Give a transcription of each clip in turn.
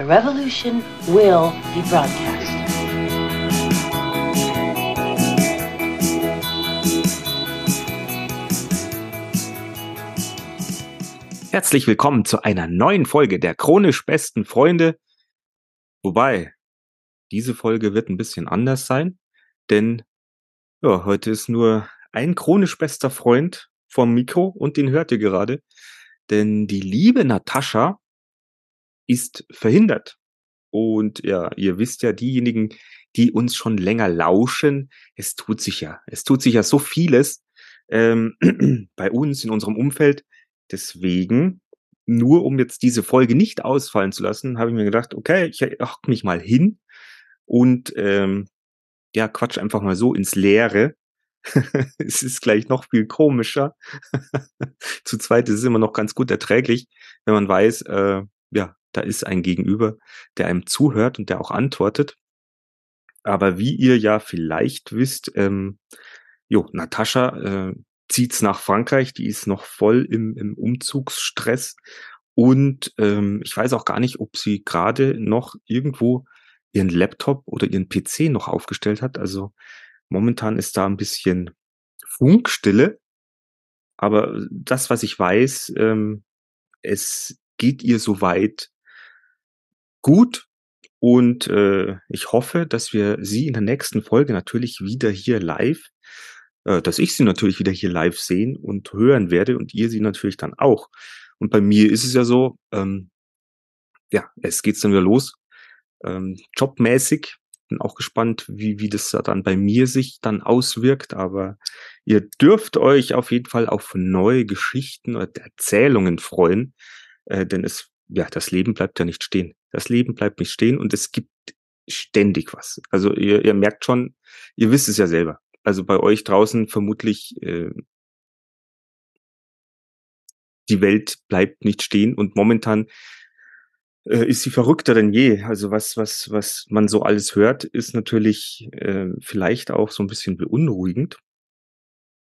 The revolution will be broadcast. Herzlich willkommen zu einer neuen Folge der chronisch besten Freunde. Wobei, diese Folge wird ein bisschen anders sein, denn ja, heute ist nur ein chronisch bester Freund vom Mikro und den hört ihr gerade. Denn die liebe Natascha ist verhindert. Und ja, ihr wisst ja, diejenigen, die uns schon länger lauschen, es tut sich ja, es tut sich ja so vieles ähm, bei uns in unserem Umfeld. Deswegen, nur um jetzt diese Folge nicht ausfallen zu lassen, habe ich mir gedacht, okay, ich hock mich mal hin und ähm, ja, quatsch einfach mal so ins Leere es ist gleich noch viel komischer. Zu zweit ist es immer noch ganz gut erträglich, wenn man weiß, äh, ja, da ist ein Gegenüber, der einem zuhört und der auch antwortet. Aber wie ihr ja vielleicht wisst, ähm, jo, Natascha äh, zieht's nach Frankreich, die ist noch voll im, im Umzugsstress und ähm, ich weiß auch gar nicht, ob sie gerade noch irgendwo ihren Laptop oder ihren PC noch aufgestellt hat. Also Momentan ist da ein bisschen Funkstille, aber das, was ich weiß, ähm, es geht ihr soweit gut und äh, ich hoffe, dass wir sie in der nächsten Folge natürlich wieder hier live, äh, dass ich sie natürlich wieder hier live sehen und hören werde und ihr sie natürlich dann auch. Und bei mir ist es ja so, ähm, ja, es geht's dann wieder los. Ähm, jobmäßig bin auch gespannt, wie, wie das dann bei mir sich dann auswirkt. Aber ihr dürft euch auf jeden Fall auf neue Geschichten oder Erzählungen freuen. Äh, denn es, ja, das Leben bleibt ja nicht stehen. Das Leben bleibt nicht stehen und es gibt ständig was. Also ihr, ihr merkt schon, ihr wisst es ja selber. Also bei euch draußen vermutlich äh, die Welt bleibt nicht stehen und momentan äh, ist sie verrückter denn je. Also was, was, was man so alles hört, ist natürlich äh, vielleicht auch so ein bisschen beunruhigend.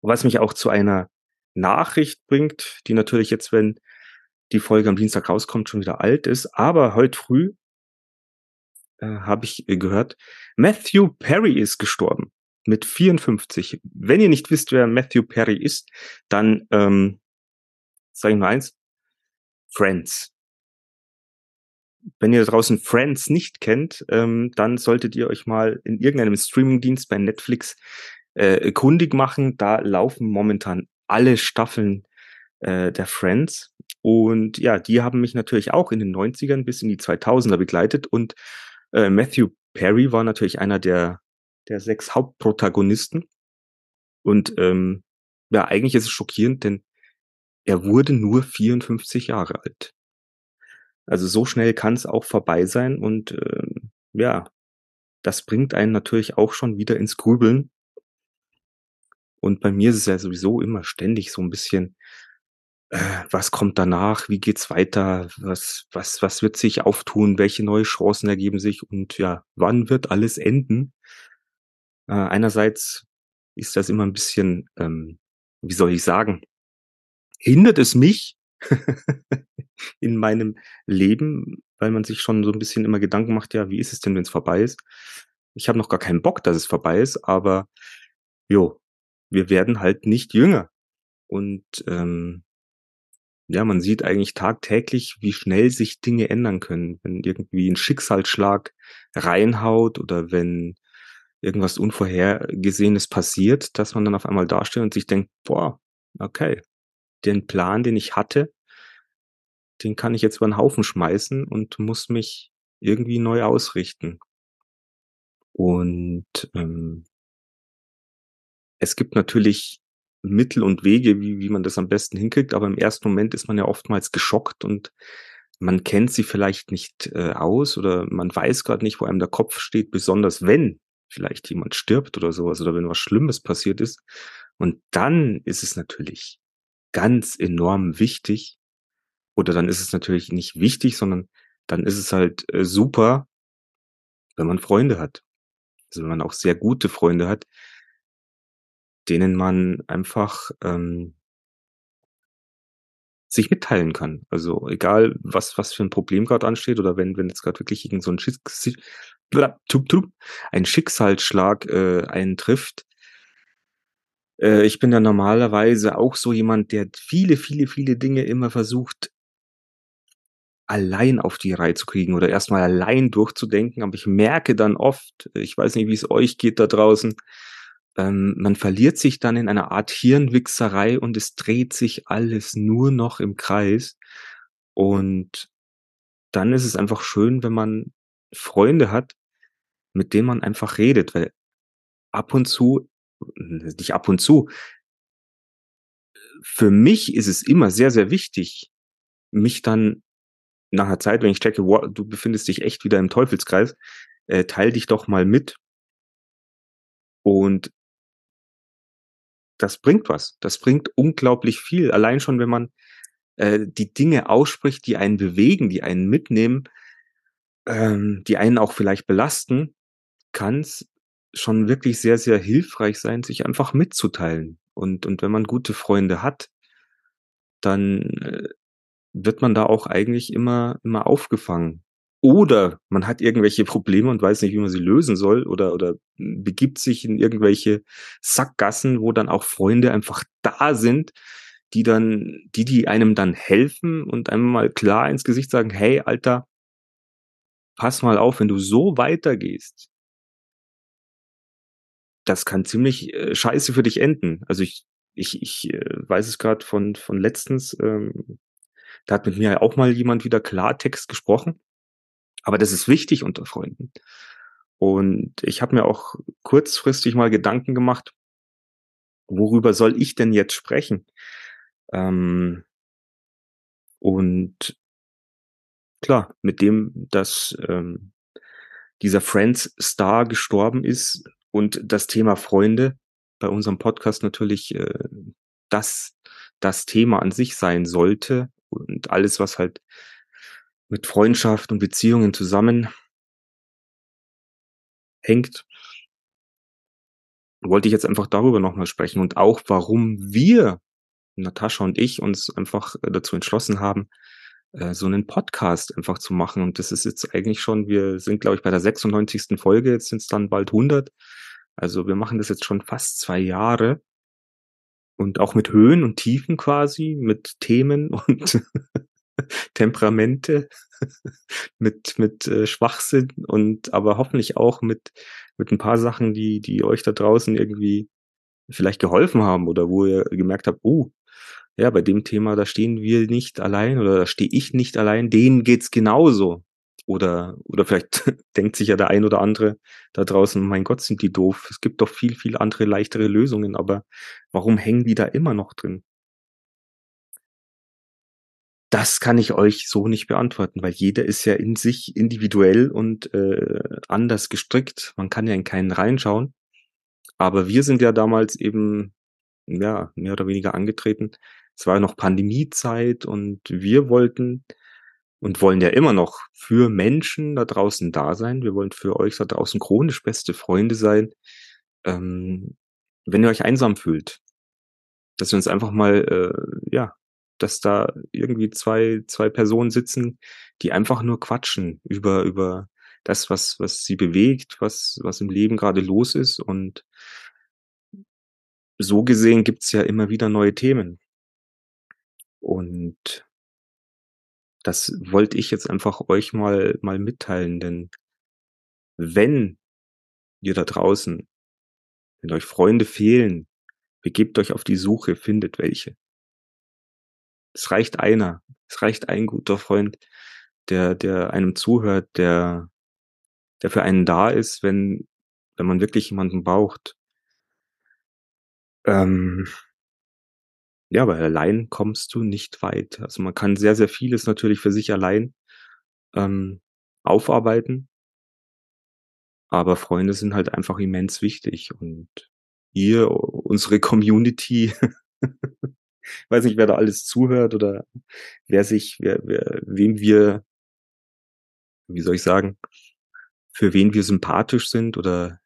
Was mich auch zu einer Nachricht bringt, die natürlich jetzt, wenn die Folge am Dienstag rauskommt, schon wieder alt ist. Aber heute früh äh, habe ich gehört, Matthew Perry ist gestorben mit 54. Wenn ihr nicht wisst, wer Matthew Perry ist, dann ähm, sage ich nur eins, Friends wenn ihr draußen Friends nicht kennt, ähm, dann solltet ihr euch mal in irgendeinem Streamingdienst bei Netflix äh, kundig machen. Da laufen momentan alle Staffeln äh, der Friends. Und ja, die haben mich natürlich auch in den 90ern bis in die 2000er begleitet. Und äh, Matthew Perry war natürlich einer der, der sechs Hauptprotagonisten. Und ähm, ja, eigentlich ist es schockierend, denn er wurde nur 54 Jahre alt. Also so schnell kann es auch vorbei sein und äh, ja, das bringt einen natürlich auch schon wieder ins Grübeln. Und bei mir ist es ja sowieso immer ständig so ein bisschen, was kommt danach, wie geht's weiter, was, was, was wird sich auftun, welche neue Chancen ergeben sich und ja, wann wird alles enden? Äh, einerseits ist das immer ein bisschen, ähm, wie soll ich sagen, hindert es mich, in meinem Leben, weil man sich schon so ein bisschen immer Gedanken macht, ja, wie ist es denn, wenn es vorbei ist? Ich habe noch gar keinen Bock, dass es vorbei ist, aber jo, wir werden halt nicht jünger. Und ähm, ja, man sieht eigentlich tagtäglich, wie schnell sich Dinge ändern können, wenn irgendwie ein Schicksalsschlag reinhaut oder wenn irgendwas Unvorhergesehenes passiert, dass man dann auf einmal dasteht und sich denkt, boah, okay, den Plan, den ich hatte, den kann ich jetzt über den Haufen schmeißen und muss mich irgendwie neu ausrichten. Und ähm, es gibt natürlich Mittel und Wege, wie, wie man das am besten hinkriegt, aber im ersten Moment ist man ja oftmals geschockt und man kennt sie vielleicht nicht äh, aus oder man weiß gerade nicht, wo einem der Kopf steht, besonders wenn vielleicht jemand stirbt oder sowas oder wenn was Schlimmes passiert ist. Und dann ist es natürlich ganz enorm wichtig, oder dann ist es natürlich nicht wichtig, sondern dann ist es halt äh, super, wenn man Freunde hat. Also wenn man auch sehr gute Freunde hat, denen man einfach ähm, sich mitteilen kann. Also egal, was, was für ein Problem gerade ansteht oder wenn, wenn jetzt gerade wirklich irgend so ein, Schicks ein Schicksalsschlag äh, einen trifft. Äh, ich bin ja normalerweise auch so jemand, der viele, viele, viele Dinge immer versucht, allein auf die Reihe zu kriegen oder erstmal allein durchzudenken. Aber ich merke dann oft, ich weiß nicht, wie es euch geht da draußen, ähm, man verliert sich dann in einer Art Hirnwichserei und es dreht sich alles nur noch im Kreis. Und dann ist es einfach schön, wenn man Freunde hat, mit denen man einfach redet, weil ab und zu, nicht ab und zu, für mich ist es immer sehr, sehr wichtig, mich dann nach einer Zeit, wenn ich checke, wow, du befindest dich echt wieder im Teufelskreis, äh, teil dich doch mal mit. Und das bringt was. Das bringt unglaublich viel. Allein schon, wenn man äh, die Dinge ausspricht, die einen bewegen, die einen mitnehmen, ähm, die einen auch vielleicht belasten, kann es schon wirklich sehr, sehr hilfreich sein, sich einfach mitzuteilen. Und, und wenn man gute Freunde hat, dann äh, wird man da auch eigentlich immer, immer aufgefangen. Oder man hat irgendwelche Probleme und weiß nicht, wie man sie lösen soll oder, oder begibt sich in irgendwelche Sackgassen, wo dann auch Freunde einfach da sind, die dann, die, die einem dann helfen und einem mal klar ins Gesicht sagen, hey, Alter, pass mal auf, wenn du so weitergehst, das kann ziemlich äh, scheiße für dich enden. Also ich, ich, ich äh, weiß es gerade von, von letztens, ähm, da hat mit mir auch mal jemand wieder Klartext gesprochen. Aber das ist wichtig unter Freunden. Und ich habe mir auch kurzfristig mal Gedanken gemacht, worüber soll ich denn jetzt sprechen? Ähm, und klar, mit dem, dass ähm, dieser Friends Star gestorben ist und das Thema Freunde bei unserem Podcast natürlich äh, das, das Thema an sich sein sollte und alles, was halt mit Freundschaft und Beziehungen zusammenhängt, wollte ich jetzt einfach darüber nochmal sprechen und auch, warum wir, Natascha und ich, uns einfach dazu entschlossen haben, äh, so einen Podcast einfach zu machen. Und das ist jetzt eigentlich schon, wir sind, glaube ich, bei der 96. Folge, jetzt sind es dann bald 100. Also wir machen das jetzt schon fast zwei Jahre und auch mit Höhen und Tiefen quasi, mit Themen und Temperamente, mit, mit äh, Schwachsinn und aber hoffentlich auch mit, mit ein paar Sachen, die, die euch da draußen irgendwie vielleicht geholfen haben oder wo ihr gemerkt habt, oh, ja, bei dem Thema, da stehen wir nicht allein oder da stehe ich nicht allein, denen geht's genauso. Oder, oder vielleicht denkt sich ja der ein oder andere da draußen, mein Gott, sind die doof. Es gibt doch viel, viel andere leichtere Lösungen, aber warum hängen die da immer noch drin? Das kann ich euch so nicht beantworten, weil jeder ist ja in sich individuell und äh, anders gestrickt. Man kann ja in keinen reinschauen. Aber wir sind ja damals eben, ja, mehr oder weniger angetreten. Es war noch Pandemiezeit und wir wollten und wollen ja immer noch für Menschen da draußen da sein. Wir wollen für euch da draußen chronisch beste Freunde sein. Ähm, wenn ihr euch einsam fühlt, dass wir uns einfach mal, äh, ja, dass da irgendwie zwei, zwei Personen sitzen, die einfach nur quatschen über, über das, was, was sie bewegt, was, was im Leben gerade los ist. Und so gesehen gibt's ja immer wieder neue Themen. Und das wollte ich jetzt einfach euch mal, mal mitteilen, denn wenn ihr da draußen, wenn euch Freunde fehlen, begebt euch auf die Suche, findet welche. Es reicht einer. Es reicht ein guter Freund, der, der einem zuhört, der, der für einen da ist, wenn, wenn man wirklich jemanden braucht. Ähm, ja, weil allein kommst du nicht weit. Also man kann sehr, sehr vieles natürlich für sich allein ähm, aufarbeiten. Aber Freunde sind halt einfach immens wichtig. Und ihr, unsere Community, weiß nicht, wer da alles zuhört oder wer sich, wer, wer, wem wir, wie soll ich sagen, für wen wir sympathisch sind oder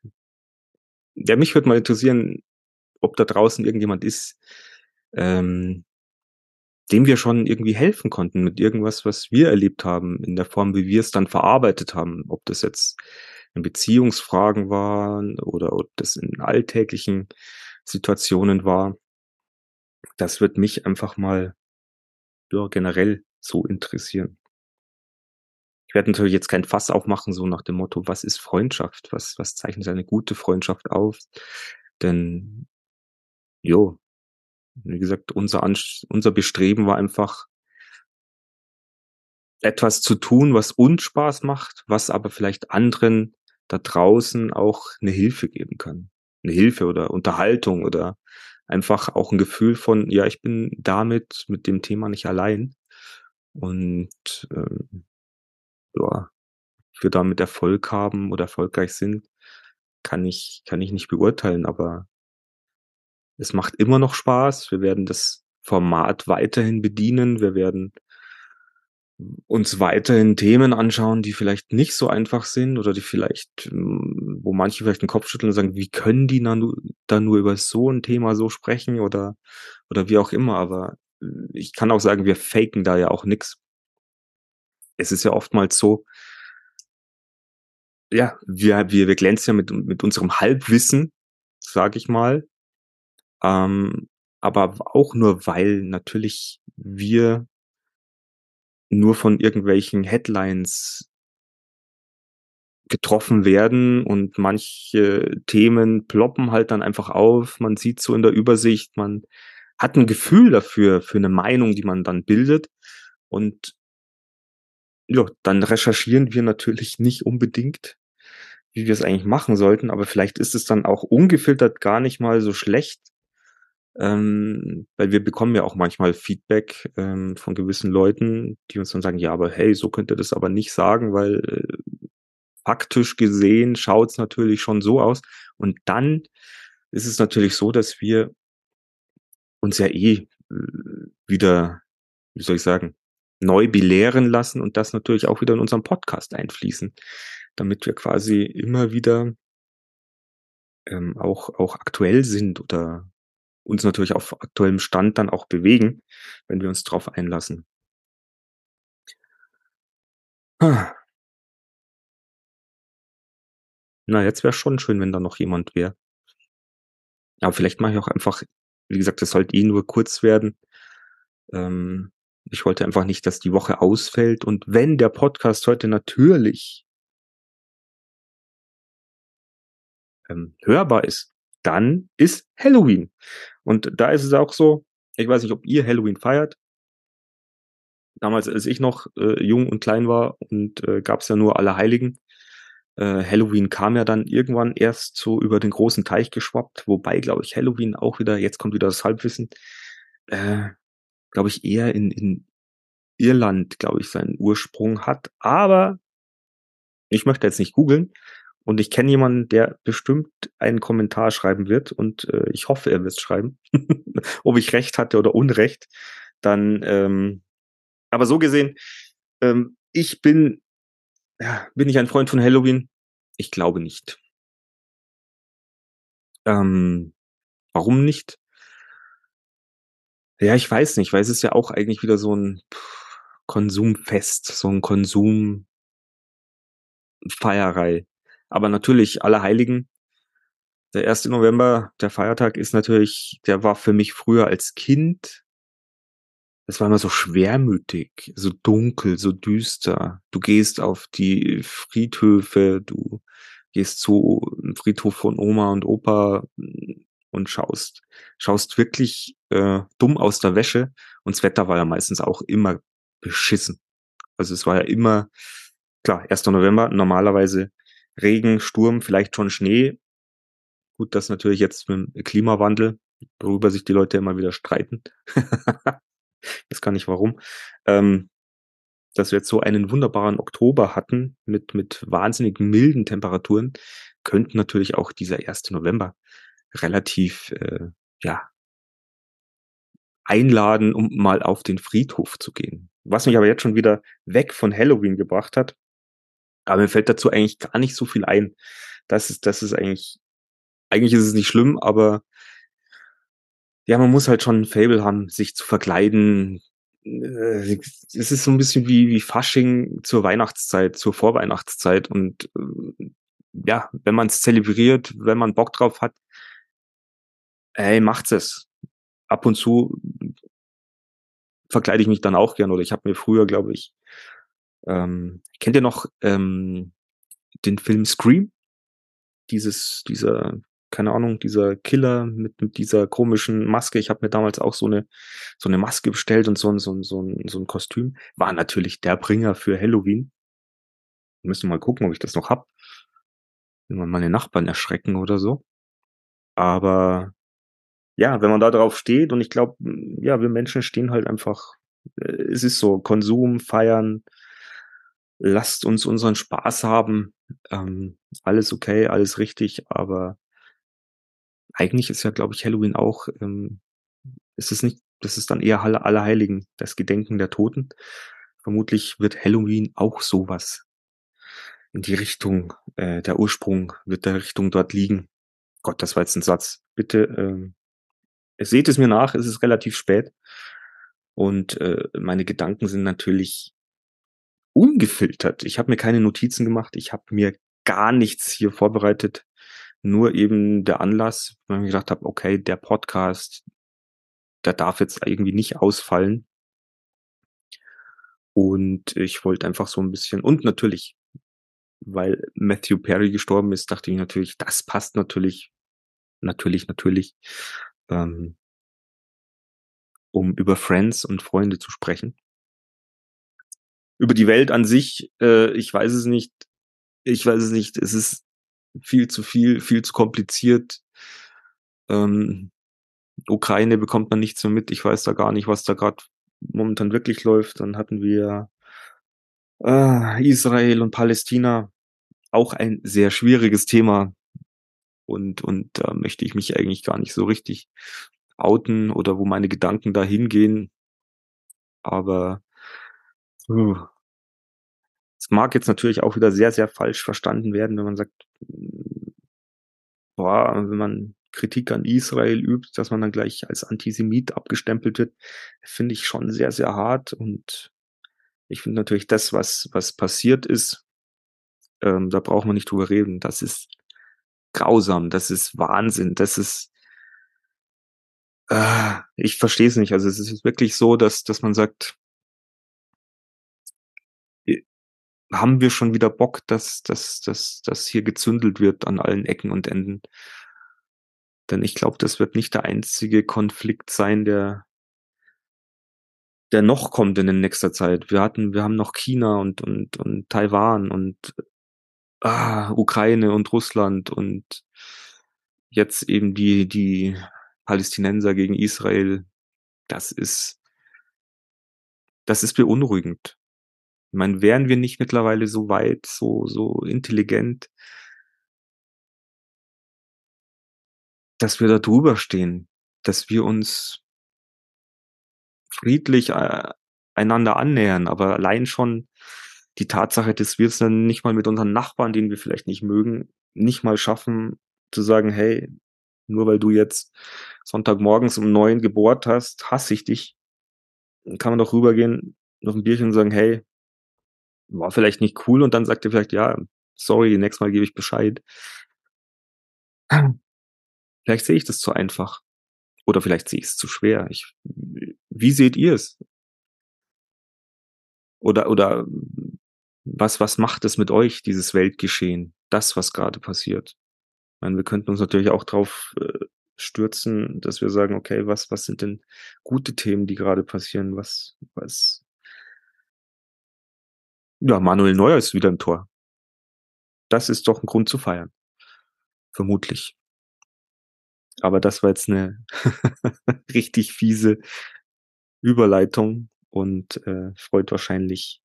ja, mich würde mal interessieren, ob da draußen irgendjemand ist, ähm, dem wir schon irgendwie helfen konnten mit irgendwas, was wir erlebt haben, in der Form, wie wir es dann verarbeitet haben. Ob das jetzt in Beziehungsfragen waren oder ob das in alltäglichen Situationen war. Das wird mich einfach mal ja, generell so interessieren. Ich werde natürlich jetzt kein Fass aufmachen, so nach dem Motto, was ist Freundschaft? Was, was zeichnet eine gute Freundschaft auf? Denn, jo, wie gesagt, unser, Anst unser Bestreben war einfach, etwas zu tun, was uns Spaß macht, was aber vielleicht anderen da draußen auch eine Hilfe geben kann. Eine Hilfe oder Unterhaltung oder einfach auch ein Gefühl von, ja, ich bin damit, mit dem Thema nicht allein. Und ähm, ja, wir damit Erfolg haben oder erfolgreich sind, kann ich, kann ich nicht beurteilen, aber es macht immer noch Spaß. Wir werden das Format weiterhin bedienen. Wir werden uns weiterhin Themen anschauen, die vielleicht nicht so einfach sind oder die vielleicht, hm, wo manche vielleicht den Kopf schütteln und sagen, wie können die dann nur, über so ein Thema so sprechen oder, oder wie auch immer. Aber äh, ich kann auch sagen, wir faken da ja auch nix. Es ist ja oftmals so, ja, wir, wir, wir glänzen ja mit, mit unserem Halbwissen, sage ich mal, ähm, aber auch nur, weil natürlich wir nur von irgendwelchen Headlines getroffen werden und manche Themen ploppen halt dann einfach auf. Man sieht so in der Übersicht, man hat ein Gefühl dafür, für eine Meinung, die man dann bildet. Und ja, dann recherchieren wir natürlich nicht unbedingt, wie wir es eigentlich machen sollten, aber vielleicht ist es dann auch ungefiltert gar nicht mal so schlecht, ähm, weil wir bekommen ja auch manchmal Feedback ähm, von gewissen Leuten, die uns dann sagen, ja, aber hey, so könnt ihr das aber nicht sagen, weil äh, faktisch gesehen schaut es natürlich schon so aus. Und dann ist es natürlich so, dass wir uns ja eh äh, wieder, wie soll ich sagen, neu belehren lassen und das natürlich auch wieder in unseren Podcast einfließen, damit wir quasi immer wieder ähm, auch, auch aktuell sind oder uns natürlich auf aktuellem Stand dann auch bewegen, wenn wir uns darauf einlassen. Na, jetzt wäre schon schön, wenn da noch jemand wäre. Aber vielleicht mache ich auch einfach, wie gesagt, das sollte eh nur kurz werden. Ähm, ich wollte einfach nicht, dass die Woche ausfällt. Und wenn der Podcast heute natürlich ähm, hörbar ist, dann ist Halloween. Und da ist es auch so, ich weiß nicht, ob ihr Halloween feiert. Damals, als ich noch äh, jung und klein war und äh, gab es ja nur alle Heiligen. Äh, Halloween kam ja dann irgendwann erst so über den großen Teich geschwappt, wobei, glaube ich, Halloween auch wieder, jetzt kommt wieder das Halbwissen, äh, glaube ich, eher in, in Irland, glaube ich, seinen Ursprung hat. Aber ich möchte jetzt nicht googeln, und ich kenne jemanden, der bestimmt einen Kommentar schreiben wird und äh, ich hoffe, er wird es schreiben. Ob ich recht hatte oder Unrecht. Dann, ähm, aber so gesehen, ähm, ich bin, ja, bin ich ein Freund von Halloween? Ich glaube nicht. Ähm, warum nicht? Ja, ich weiß nicht, weil es ist ja auch eigentlich wieder so ein Konsumfest, so ein Konsumfeierei. Aber natürlich, alle Heiligen. Der 1. November, der Feiertag ist natürlich, der war für mich früher als Kind, das war immer so schwermütig, so dunkel, so düster. Du gehst auf die Friedhöfe, du gehst zu einem Friedhof von Oma und Opa und schaust, schaust wirklich äh, dumm aus der Wäsche. Und das Wetter war ja meistens auch immer beschissen. Also es war ja immer, klar, 1. November, normalerweise Regen, Sturm, vielleicht schon Schnee. Gut, das natürlich jetzt mit dem Klimawandel, worüber sich die Leute immer wieder streiten. das kann ich warum. Ähm, dass wir jetzt so einen wunderbaren Oktober hatten mit, mit wahnsinnig milden Temperaturen, könnte natürlich auch dieser 1. November relativ, äh, ja, einladen, um mal auf den Friedhof zu gehen. Was mich aber jetzt schon wieder weg von Halloween gebracht hat, aber mir fällt dazu eigentlich gar nicht so viel ein. Das ist, das ist eigentlich, eigentlich ist es nicht schlimm, aber ja, man muss halt schon ein Fable haben, sich zu verkleiden, Äh, es ist so 'n bisschen wie wie Fasching zur Weihnachtszeit, zur Vorweihnachtszeit und, äh, ja, wenn man's zelebriert, wenn man Bock drauf hat ey, macht es. Ab und zu verkleide ich mich dann auch gern oder ich habe mir früher, glaube ich ähm, kennt ihr noch, ähm, den Film Scream? Dieses dieser keine Ahnung, dieser Killer mit mit dieser komischen Maske. Ich habe mir damals auch so 'ne so 'ne Maske bestellt und so 'n so 'n so 'n so 'n Kostüm. War natürlich der Bringer für Halloween. Müsste mal gucken, ob ich das noch habe. Immer meine Nachbarn erschrecken oder so. Aber ja, wenn man da drauf steht und ich glaube, ja, wir Menschen stehen halt einfach äh, es ist so Konsum, Feiern, lasst uns unseren Spaß haben, ähm, alles okay, alles richtig, aber eigentlich ist ja, glaube ich, Halloween auch, ähm ist es nicht das ist dann eher Halle Allerheiligen, das Gedenken der Toten. Vermutlich wird Halloween auch so was in die Richtung äh, der Ursprung wird der Richtung dort liegen. Gott, das war jetzt 'n Satz. Bitte, ähm, seht es mir nach, es ist relativ spät und, äh, meine Gedanken sind natürlich ungefiltert. Ich habe mir keine Notizen gemacht. Ich habe mir gar nichts hier vorbereitet, nur eben der Anlass, weil ich gedacht habe: „Okay, der Podcast, der darf jetzt irgendwie nicht ausfallen.“ Und ich wollte einfach so 'n bisschen und natürlich, weil Matthew Perry gestorben ist, dachte ich natürlich, das passt natürlich natürlich, natürlich, ähm um über Friends und Freunde zu sprechen. Über die Welt an sich, äh, ich weiß es nicht. Ich weiß es nicht. Es ist viel zu viel, viel zu kompliziert. Ähm, Ukraine bekommt man nichts mehr mit. Ich weiß da gar nicht, was da grad momentan wirklich läuft. Dann hatten wir, äh, Israel und Palästina, auch ein sehr schwieriges Thema. Und und da möchte ich mich eigentlich gar nicht so richtig outen oder wo meine Gedanken da hingehen. Aber es mag jetzt natürlich auch wieder sehr, sehr falsch verstanden werden, wenn man sagt, boah, wenn man Kritik an Israel übt, dass man dann gleich als Antisemit abgestempelt wird, finde ich schon sehr, sehr hart und ich finde natürlich das, was was passiert ist, ähm, da braucht man nicht drüber reden. Das ist grausam, das ist Wahnsinn, das ist äh, ich verstehe es nicht. Also, es ist wirklich so, dass dass man sagt haben wir schon wieder Bock, dass dass dass dass hier gezündelt wird an allen Ecken und Enden? Denn ich glaube, das wird nicht der einzige Konflikt sein, der der noch kommt in der nächster Zeit. Wir hatten wir haben noch China und und und Taiwan und, ah, Ukraine und Russland und jetzt eben die die Palästinenser gegen Israel. Das ist das ist beunruhigend. Ich meine, wären wir nicht mittlerweile so weit, so so intelligent dass wir da drüber stehen, dass wir uns friedlich, äh, einander annähern, aber allein schon die Tatsache, dass wir's dann nicht mal mit unseren Nachbarn, den wir vielleicht nicht mögen, nicht mal schaffen zu sagen: „Hey, nur weil du jetzt Sonntagmorgens um 9 gebohrt hast, hasse ich dich.“ Dann kann man doch rübergehen, noch 'n Bierchen und sagen: „Hey, war vielleicht nicht cool“, und dann sagt er vielleicht: „Ja, sorry, nächstes Mal gebe ich Bescheid.“ Vielleicht sehe ich das zu einfach oder vielleicht sehe ich's zu schwer. Ich wie seht ihr's? Oder oder was was macht es mit euch, dieses Weltgeschehen, das, was grade passiert? Ich meine, wir könnten uns natürlich auch drauf, äh, stürzen, dass wir sagen: „Okay, was was sind denn gute Themen, die grade passieren? Was was“ Ja, Manuel Neuer ist wieder im Tor. Das ist doch 'n Grund zu feiern. Vermutlich. Aber das war jetzt 'ne richtig fiese Überleitung und, äh, freut wahrscheinlich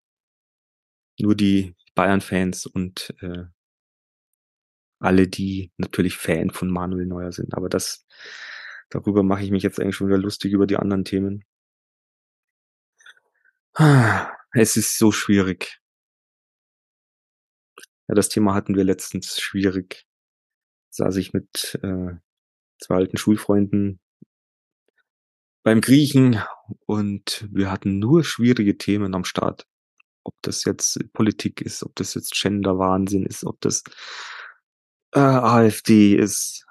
nur die Bayern-Fans und, äh alle, die natürlich Fan von Manuel Neuer sind. Aber das darüber mache ich mich jetzt eigentlich schon wieder lustig über die anderen Themen. Es ist so schwierig. Ja, das Thema hatten wir letztens, schwierig. Saß ich mit, äh, 2 alten Schulfreunden beim Griechen und wir hatten nur schwierige Themen am Start. Ob das jetzt Politik ist, ob das jetzt Gender-Wahnsinn ist, ob das äh, AfD ist,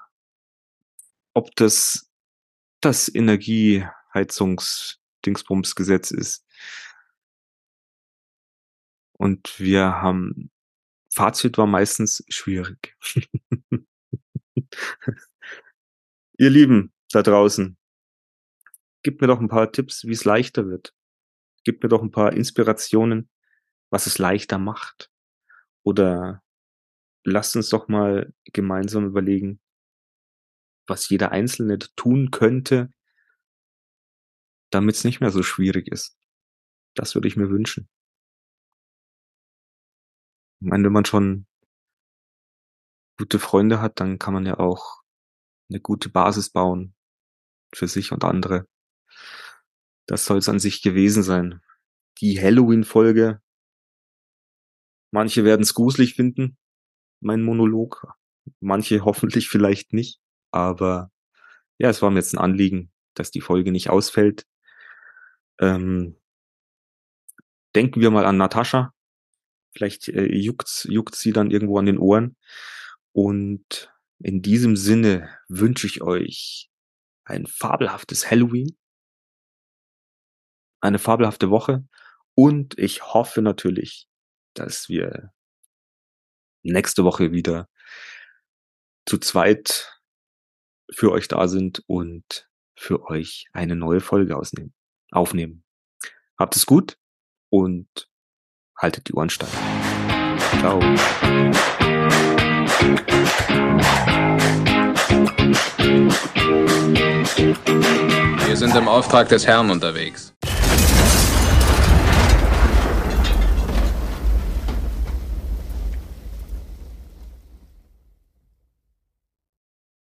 ob das das Energieheizungsdingsbumsgesetz ist. Und wir haben Fazit war meistens schwierig. Ihr Lieben da draußen, gebt mir doch ein paar Tipps, wie es leichter wird. Gebt mir doch ein paar Inspirationen, was es leichter macht. Oder lasst uns doch mal gemeinsam überlegen, was jeder Einzelne tun könnte, damit es nicht mehr so schwierig ist. Das würde ich mir wünschen. Ich meine, wenn man schon gute Freunde hat, dann kann man ja auch eine gute Basis bauen für sich und andere. Das soll es an sich gewesen sein. Die Halloween-Folge. Manche werden es gruselig finden, mein Monolog. Manche hoffentlich vielleicht nicht. Aber ja, es war mir jetzt ein Anliegen, dass die Folge nicht ausfällt. Ähm, denken wir mal an Natascha. Vielleicht äh, juckt's, juckt sie dann irgendwo an den Ohren. Und in diesem Sinne wünsche ich euch ein fabelhaftes Halloween, eine fabelhafte Woche und ich hoffe natürlich, dass wir nächste Woche wieder zu zweit für euch da sind und für euch eine neue Folge ausnehmen, aufnehmen. Habt es gut und haltet die Ohren steif. Ciao. Wir sind im Auftrag des Herrn unterwegs.